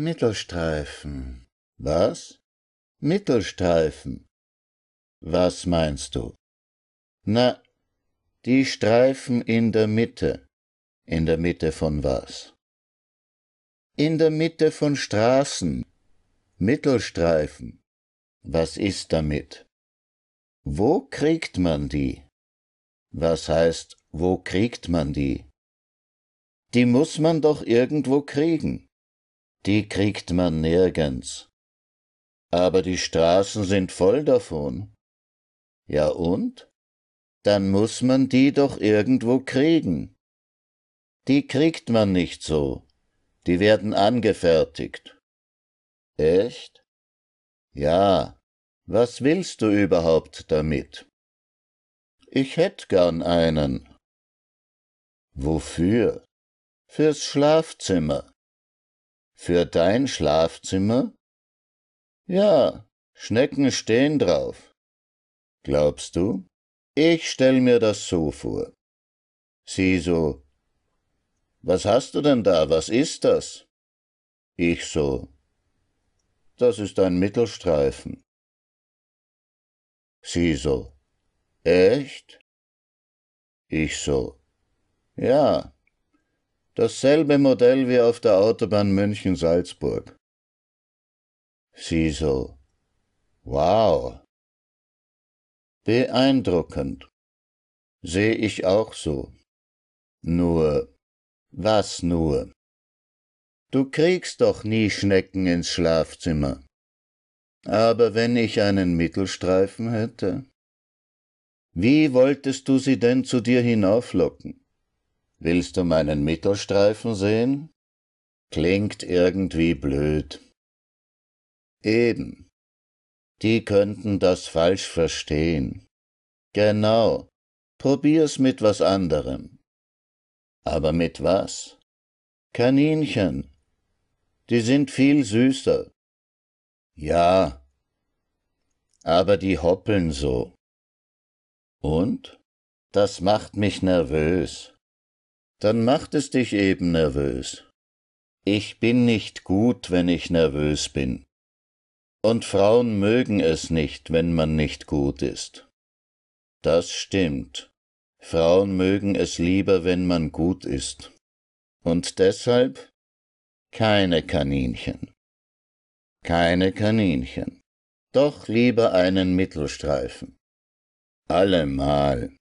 Mittelstreifen. Was? Mittelstreifen. Was meinst du? Na, die Streifen in der Mitte. In der Mitte von was? In der Mitte von Straßen. Mittelstreifen. Was ist damit? Wo kriegt man die? Was heißt, wo kriegt man die? Die muss man doch irgendwo kriegen. Die kriegt man nirgends. Aber die Straßen sind voll davon. Ja und? Dann muss man die doch irgendwo kriegen. Die kriegt man nicht so. Die werden angefertigt. Echt? Ja. Was willst du überhaupt damit? Ich hätt gern einen. Wofür? Fürs Schlafzimmer. Für dein Schlafzimmer? Ja, Schnecken stehen drauf. Glaubst du? Ich stell mir das so vor. Sie so, was hast du denn da, was ist das? Ich so, das ist ein Mittelstreifen. Sie so, echt? Ich so, ja, dasselbe Modell wie auf der Autobahn München-Salzburg. Sie so, wow, beeindruckend, seh ich auch so. Nur, was nur? Du kriegst doch nie Schnecken ins Schlafzimmer. Aber wenn ich einen Mittelstreifen hätte? Wie wolltest du sie denn zu dir hinauflocken? Willst du meinen Mittelstreifen sehen? Klingt irgendwie blöd. Eben. Die könnten das falsch verstehen. Genau. Probier's mit was anderem. Aber mit was? Kaninchen. Die sind viel süßer. Ja. Aber die hoppeln so. Und? Das macht mich nervös dann macht es dich eben nervös. Ich bin nicht gut, wenn ich nervös bin. Und Frauen mögen es nicht, wenn man nicht gut ist. Das stimmt. Frauen mögen es lieber, wenn man gut ist. Und deshalb keine Kaninchen. Keine Kaninchen. Doch lieber einen Mittelstreifen. Allemal.